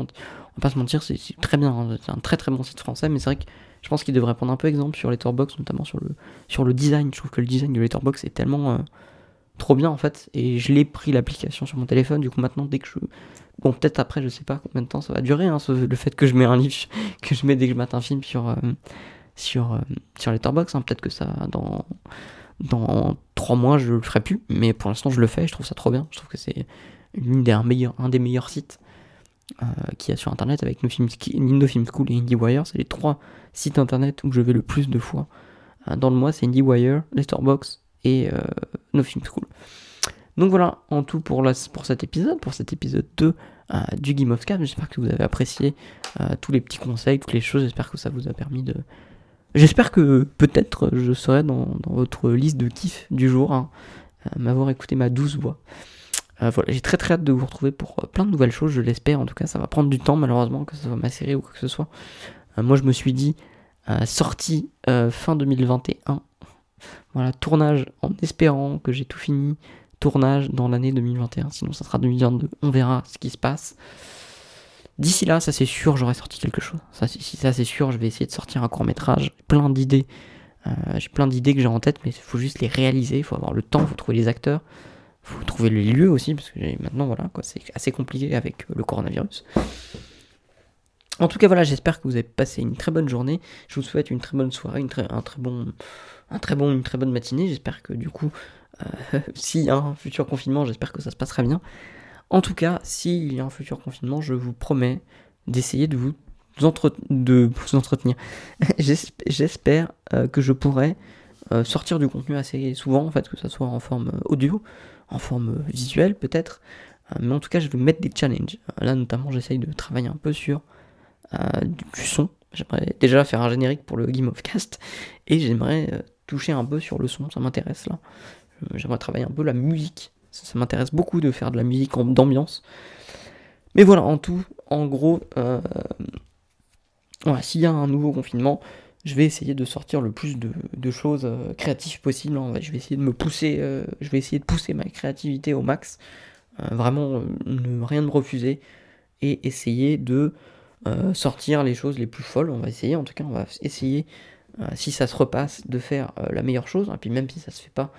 mentir. C'est très bien. Hein. C'est un très très bon site français, mais c'est vrai que je pense qu'il devrait prendre un peu exemple sur Letterboxd, notamment sur le, sur le design. Je trouve que le design de Letterboxd est tellement euh, trop bien en fait. Et je l'ai pris l'application sur mon téléphone. Du coup, maintenant, dès que je. Bon, peut-être après, je sais pas combien de temps ça va durer, hein, le fait que je mets un livre, que je mets dès que je mate un film sur, euh, sur, euh, sur Letterboxd. Hein. Peut-être que ça, dans, dans 3 mois, je le ferai plus. Mais pour l'instant, je le fais. Je trouve ça trop bien. Je trouve que c'est des, un des meilleurs sites euh, qu'il y a sur internet avec No Film, School et IndieWire. C'est les trois sites internet où je vais le plus de fois euh, dans le mois. C'est IndieWire, Letterboxd et euh, No Film School. Donc voilà, en tout pour, la, pour cet épisode, pour cet épisode 2 du Game of Cast. J'espère que vous avez apprécié tous les petits conseils, toutes les choses. J'espère que ça vous a permis de. J'espère que peut-être je serai dans, votre liste de kiff du jour, hein, m'avoir écouté ma douce voix. Euh, voilà, j'ai très très hâte de vous retrouver pour euh, plein de nouvelles choses, je l'espère. En tout cas, ça va prendre du temps, malheureusement, que ce soit ma série ou quoi que ce soit. Euh, moi, je me suis dit, sortie fin 2021. Voilà, tournage en espérant que j'ai tout fini. Tournage dans l'année 2021, sinon ça sera 2022. On verra ce qui se passe. D'ici là, ça c'est sûr, j'aurai sorti quelque chose. Ça, si ça c'est sûr, je vais essayer de sortir un court métrage. Plein d'idées. j'ai plein d'idées que j'ai en tête, mais il faut juste les réaliser. Il faut avoir le temps, il faut trouver les acteurs faut trouver les lieux aussi, parce que maintenant, voilà, quoi, c'est assez compliqué avec le coronavirus. En tout cas, voilà, j'espère que vous avez passé une très bonne journée. Je vous souhaite une très bonne soirée, une très, un très bon, un très bon, une très bonne matinée. J'espère que du coup, euh, s'il y a un futur confinement, j'espère que ça se passera bien. En tout cas, s'il y a un futur confinement, je vous promets d'essayer de vous, de vous entretenir. j'espère euh, que je pourrai euh, sortir du contenu assez souvent, en fait, que ça soit en forme audio en forme visuelle peut-être. Euh, mais en tout cas, je vais mettre des challenges. Euh, là, notamment, j'essaye de travailler un peu sur euh, du son. J'aimerais déjà faire un générique pour le Game of Cast et j'aimerais toucher un peu sur le son, ça m'intéresse là. J'aimerais travailler un peu la musique Ça, m'intéresse beaucoup de faire de la musique d'ambiance. Mais voilà, en tout, en gros, euh, s'il y a un nouveau confinement, je vais essayer de sortir le plus de, choses euh, créatives possible. Je vais essayer de me pousser, euh, je vais essayer de pousser ma créativité au max. vraiment, ne rien me refuser et essayer de sortir les choses les plus folles. On va essayer, en tout cas, on va essayer, si ça se repasse, de faire la meilleure chose. Et puis même si ça se fait pas,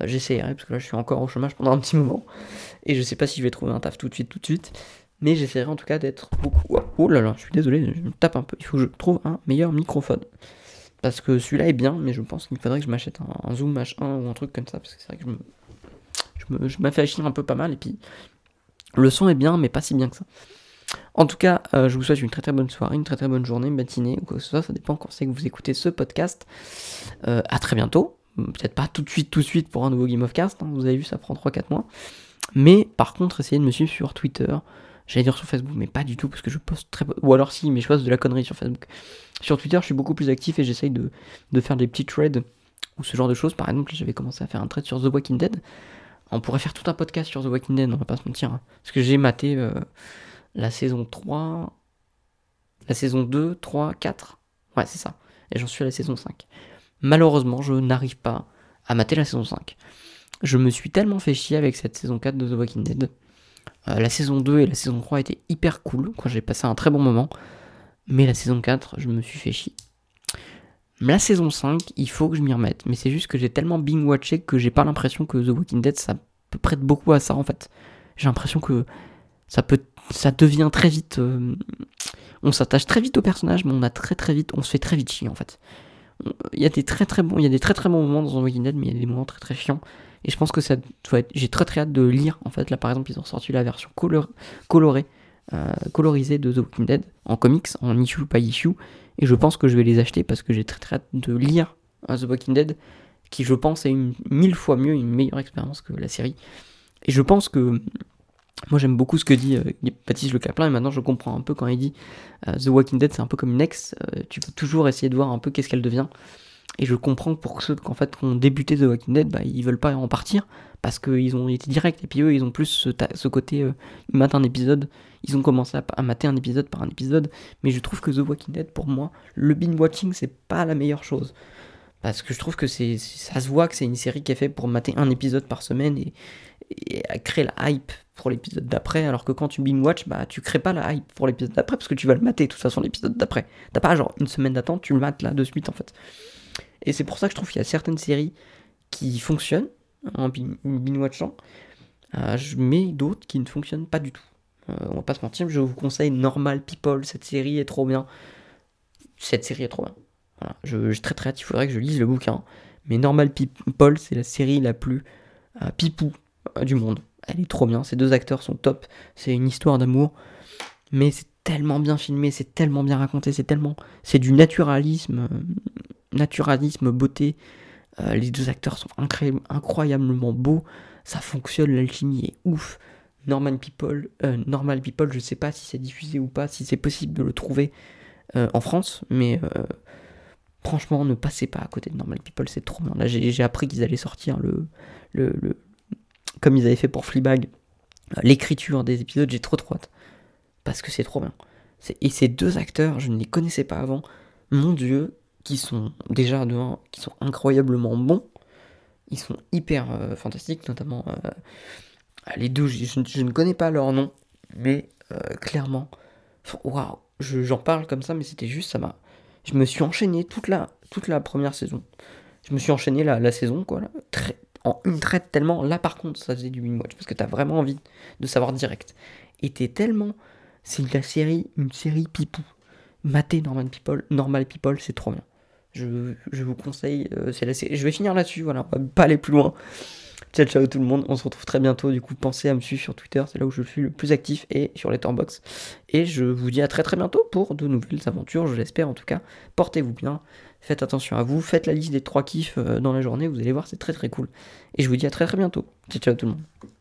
j'essaierai, parce que là je suis encore au chômage pendant un petit moment. Et je sais pas si je vais trouver un taf tout de suite, tout de suite. Mais j'essaierai en tout cas d'être beaucoup. Oh là là, je suis désolé, je me tape un peu. Il faut que je trouve un meilleur microphone. Parce que celui-là est bien, mais je pense qu'il faudrait que je m'achète un, Zoom H1 ou un truc comme ça. Parce que c'est vrai que je me. M'affiche un peu pas mal. Et puis. Le son est bien, mais pas si bien que ça. En tout cas, euh, je vous souhaite une très très bonne soirée, une très très bonne journée, matinée, ou quoi que ce soit. Ça dépend quand c'est que vous écoutez ce podcast. Euh, à très bientôt. Peut-être pas tout de suite, tout de suite pour un nouveau Game of Cast. Hein. Vous avez vu, ça prend 3-4 mois. Mais par contre, essayez de me suivre sur Twitter. J'allais dire sur Facebook, mais pas du tout, parce que je poste très. Ou alors si, mais je poste de la connerie sur Facebook. Sur Twitter, je suis beaucoup plus actif et j'essaye de, faire des petits threads ou ce genre de choses. Par exemple, j'avais commencé à faire un thread sur The Walking Dead. On pourrait faire tout un podcast sur The Walking Dead, on va pas se mentir. Hein. Parce que j'ai maté euh, la saison 3, la saison 2, 3, 4. Ouais, c'est ça. Et j'en suis à la saison 5. Malheureusement, je n'arrive pas à mater la saison 5. Je me suis tellement fait chier avec cette saison 4 de The Walking Dead euh, la saison 2 et la saison 3 étaient hyper cool, quand j'ai passé un très bon moment. Mais la saison 4, je me suis fait chier. La saison 5, il faut que je m'y remette. Mais c'est juste que j'ai tellement bing-watché que j'ai pas l'impression que The Walking Dead, ça peut prête beaucoup à ça en fait. J'ai l'impression que ça peut, ça devient très vite. Euh, on s'attache très vite au personnage, mais on a très très vite, on se fait très vite chier en fait. Il y a des très très bons, il y a des très très bons moments dans The Walking Dead, mais il y a des moments très très chiants. Et je pense que ça doit être. J'ai très très hâte de lire. En fait, là par exemple, ils ont sorti la version colorée, euh, colorisée de The Walking Dead en comics, en issue pas issue. Et je pense que je vais les acheter parce que j'ai très très hâte de lire euh, The Walking Dead, qui je pense est une mille fois mieux, une meilleure expérience que la série. Et je pense que. Moi j'aime beaucoup ce que dit euh, Baptiste Le Caplin et maintenant je comprends un peu quand il dit The Walking Dead c'est un peu comme une ex, tu peux toujours essayer de voir un peu qu'est-ce qu'elle devient. Et je comprends pour ceux qu'en fait, qui ont débuté The Walking Dead, bah, ils veulent pas en partir parce qu'ils ont été directs. Et puis eux, ils ont plus ce, côté, euh, un épisode, ils ont commencé à, mater un épisode par un épisode. Mais je trouve que The Walking Dead, pour moi, le binge-watching, c'est pas la meilleure chose. Parce que je trouve que c'est, ça se voit que c'est une série qui est faite pour mater un épisode par semaine et, et créer la hype pour l'épisode d'après, alors que quand tu binge-watch, bah tu crées pas la hype pour l'épisode d'après parce que tu vas le mater de toute façon l'épisode d'après. T'as pas genre une semaine d'attente, tu le mates là de suite en fait. Et c'est pour ça que je trouve qu'il y a certaines séries qui fonctionnent en binge-watchant, euh, mais d'autres qui ne fonctionnent pas du tout. Euh, on va pas se mentir, je vous conseille Normal People, cette série est trop bien. Cette série est trop bien. Je, je très très il faudrait que je lise le bouquin. Mais Normal People, c'est la série la plus euh, pipou du monde. Elle est trop bien, ces deux acteurs sont top, c'est une histoire d'amour, mais c'est tellement bien filmé, c'est tellement bien raconté, c'est tellement... C'est du naturalisme naturalisme, beauté. Euh, les deux acteurs sont incroyablement beaux. Ça fonctionne, l'alchimie est ouf. Normal People, euh, Normal People, je sais pas si c'est diffusé ou pas, si c'est possible de le trouver euh, en France, mais franchement, ne passez pas à côté de Normal People, c'est trop bien. Là, j'ai appris qu'ils allaient sortir le, le, comme ils avaient fait pour Fleabag, l'écriture des épisodes, j'ai trop trop hâte. Parce que c'est trop bien. Et ces deux acteurs, je ne les connaissais pas avant. Mon dieu, qui sont déjà de qui sont incroyablement bons. Ils sont hyper euh, fantastiques, notamment euh, les deux. Je, ne connais pas leur nom, mais euh, clairement, waouh, j'en parle comme ça, mais c'était juste ça m'a. Je me suis enchaîné toute la toute la première saison. Je me suis enchaîné la, saison quoi, très, en une traite tellement. Là par contre, ça faisait du win watch parce que t'as vraiment envie de savoir direct. Et t'es tellement, c'est la série, une série pipou. Maté Normal People, Normal People, c'est trop bien. Je, vous conseille, euh, c'est je vais finir là-dessus, voilà, pas aller plus loin. Ciao ciao tout le monde, on se retrouve très bientôt, du coup pensez à me suivre sur Twitter, c'est là où je suis le plus actif, et sur les Letterboxd. Et je vous dis à très très bientôt pour de nouvelles aventures, je l'espère en tout cas. Portez-vous bien, faites attention à vous, faites la liste des trois kiffs euh, dans la journée, vous allez voir c'est très très cool. Et je vous dis à très très bientôt. Ciao ciao tout le monde.